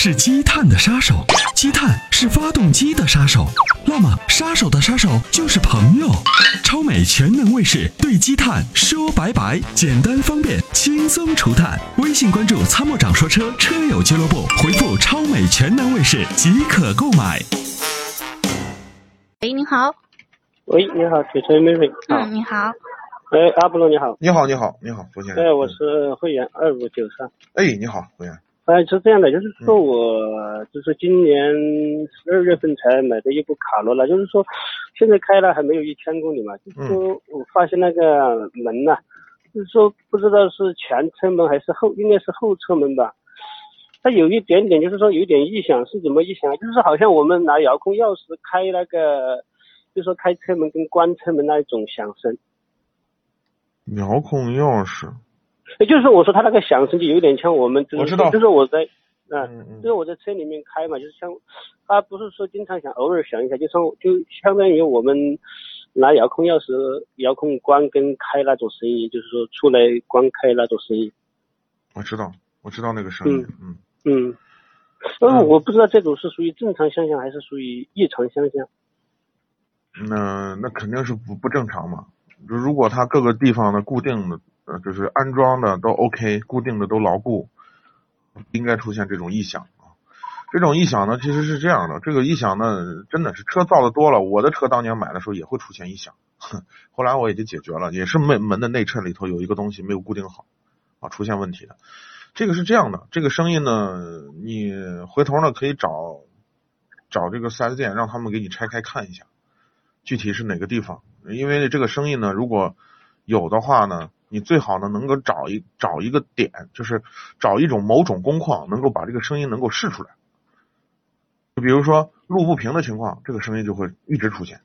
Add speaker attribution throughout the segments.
Speaker 1: 是积碳的杀手，积碳是发动机的杀手。那么，杀手的杀手就是朋友。超美全能卫士对积碳说拜拜，简单方便，轻松除碳。微信关注“参谋长说车”车友俱乐部，回复“超美全能卫士”即可购买。
Speaker 2: 喂，你好。
Speaker 3: 喂，你好，铁锤妹妹。
Speaker 2: 嗯，你好。
Speaker 3: 哎，阿波罗，你好。
Speaker 4: 你好，你好，你好，福先生。
Speaker 3: 哎，我是会员二五九三。
Speaker 4: 哎，你好，会员。
Speaker 3: 哎，是这样的，就是说我就是今年十二月份才买的一部卡罗拉，就是说现在开了还没有一千公里嘛，就是说我发现那个门呐，就是说不知道是前车门还是后，应该是后车门吧，它有一点点，就是说有点异响，是怎么异响？就是好像我们拿遥控钥匙开那个，就是说开车门跟关车门那一种响声。
Speaker 4: 遥控钥匙。
Speaker 3: 也就是说我说，他那个响声就有点像我们，
Speaker 4: 我知道，
Speaker 3: 就是我在，嗯，就是我在车里面开嘛，就是像，他不是说经常响，偶尔响一下，就像就相当于我们拿遥控钥匙遥控关跟开那种声音，就是说出来关开那种声音。
Speaker 4: 我知道，我知道那个声音，
Speaker 3: 嗯嗯，嗯，我不知道这种是属于正常现象还是属于异常现象。
Speaker 4: 那那肯定是不不正常嘛，如果它各个地方的固定的。呃，就是安装的都 OK，固定的都牢固，应该出现这种异响啊。这种异响呢，其实是这样的，这个异响呢，真的是车造的多了，我的车当年买的时候也会出现异响，后来我也就解决了，也是门门的内衬里头有一个东西没有固定好啊，出现问题的。这个是这样的，这个声音呢，你回头呢可以找找这个四 S 店，让他们给你拆开看一下，具体是哪个地方，因为这个声音呢，如果有的话呢。你最好呢，能够找一找一个点，就是找一种某种工况，能够把这个声音能够试出来。就比如说路不平的情况，这个声音就会一直出现。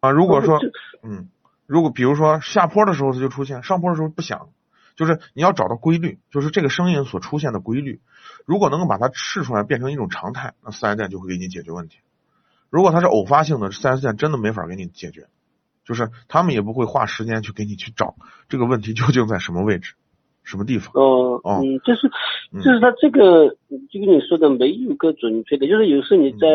Speaker 4: 啊，如果说，嗯，如果比如说下坡的时候它就出现，上坡的时候不响，就是你要找到规律，就是这个声音所出现的规律。如果能够把它试出来，变成一种常态，那四 S 店就会给你解决问题。如果它是偶发性的，四 S 店真的没法给你解决。就是他们也不会花时间去给你去找这个问题究竟在什么位置，什么地方。
Speaker 3: 哦，嗯，就是就是他这个就跟你说的没有个准确的，就是有时候你在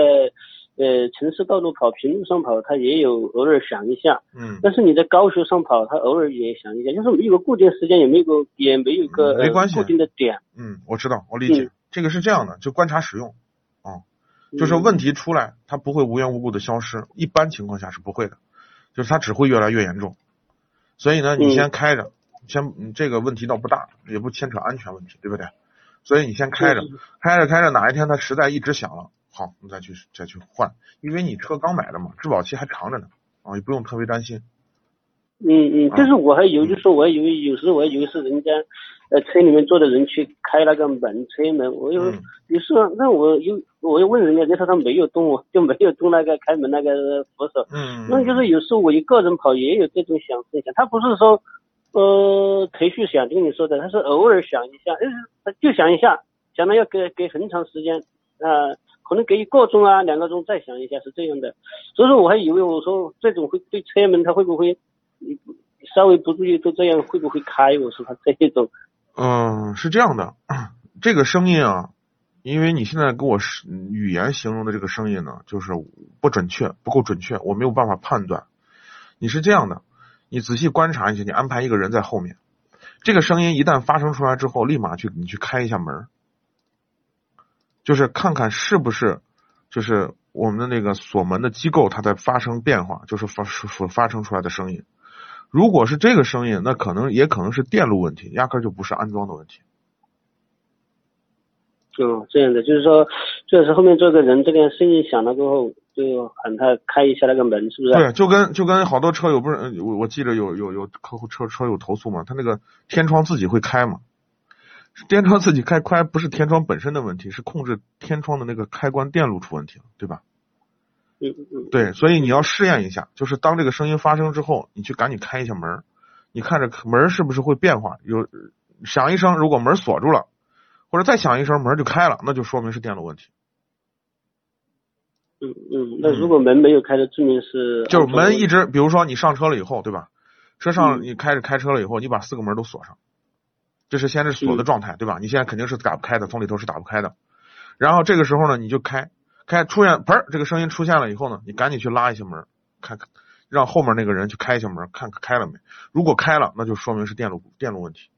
Speaker 3: 呃城市道路跑、平路上跑，它也有偶尔响一下。
Speaker 4: 嗯。
Speaker 3: 但是你在高速上跑，它偶尔也响一下，就是没有个固定时间，也没有个也没有个
Speaker 4: 没关系
Speaker 3: 固定的点。
Speaker 4: 嗯，我知道，我理解。这个是这样的，就观察使用啊，就是问题出来，它不会无缘无故的消失，一般情况下是不会的。就是它只会越来越严重，所以呢，你先开着，先这个问题倒不大，也不牵扯安全问题，对不对？所以你先开着，开着开着，哪一天它实在一直响了，好，你再去再去换，因为你车刚买的嘛，质保期还长着呢，啊，也不用特别担心。
Speaker 3: 嗯嗯，就是我还以为，就说我还以为有时候我还以为是人家呃车里面坐的人去开那个门车门，我又有时候那我又我又问人家，人家说他没有动，就没有动那个开门那个扶手。
Speaker 4: 嗯，
Speaker 3: 那就是有时候我一个人跑也有这种响声响，他不是说呃持续想，就跟你说的，他是偶尔想一下，呃就想一下，想了要给给很长时间啊，可能隔一个钟啊两个钟再想一下是这样的，所以说我还以为我说这种会对车门它会不会？你稍微不注意，都这样会不会开？我说他这种，
Speaker 4: 嗯，是这样的，这个声音啊，因为你现在给我语言形容的这个声音呢，就是不准确，不够准确，我没有办法判断。你是这样的，你仔细观察一下，你安排一个人在后面，这个声音一旦发生出来之后，立马去你去开一下门，就是看看是不是，就是我们的那个锁门的机构它在发生变化，就是发所发生出来的声音。如果是这个声音，那可能也可能是电路问题，压根就不是安装的问题。
Speaker 3: 哦，这样的，就是说，就是后面这个人，这个声音响了过后，就喊他开一下那个门，是不是？
Speaker 4: 对，就跟就跟好多车友不是，我我记得有有有客户车车友投诉嘛，他那个天窗自己会开嘛，天窗自己开开不是天窗本身的问题，是控制天窗的那个开关电路出问题了，对吧？
Speaker 3: 嗯嗯
Speaker 4: 对，所以你要试验一下，就是当这个声音发生之后，你去赶紧开一下门，你看着门是不是会变化？有响一声，如果门锁住了，或者再响一声门就开了，那就说明是电路问题。
Speaker 3: 嗯嗯，那如果门没有开的，证明是
Speaker 4: 就是门一直，比如说你上车了以后，对吧？车上你开着开车了以后，你把四个门都锁上，这是先是锁的状态，对吧？你现在肯定是打不开的，从里头是打不开的。然后这个时候呢，你就开开出现嘣儿这个声音出现了以后呢，你赶紧去拉一下门，看看让后面那个人去开一下门，看看开了没。如果开了，那就说明是电路电路问题。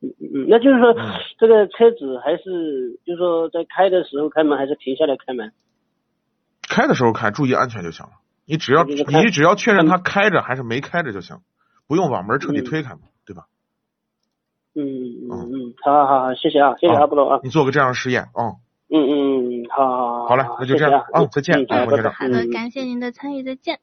Speaker 3: 嗯嗯，那就是说这个车子还是就是说在开的时候开门，还是停下来开门？
Speaker 4: 开的时候开，注意安全就行了。你只要你只要确认它开着还是没开着就行，不用把门彻底
Speaker 3: 嗯
Speaker 4: 推开嘛，对吧？
Speaker 3: 嗯嗯嗯，好好好好，谢谢啊，谢谢
Speaker 4: 啊
Speaker 3: 阿波罗啊，
Speaker 4: 你做个这样的实验啊、
Speaker 3: 嗯嗯嗯，好好好，
Speaker 4: 好嘞那就这样
Speaker 3: 谢谢啊
Speaker 4: 啊再见王先生
Speaker 2: 好的，
Speaker 3: 嗯
Speaker 2: 感谢您的参与，再见。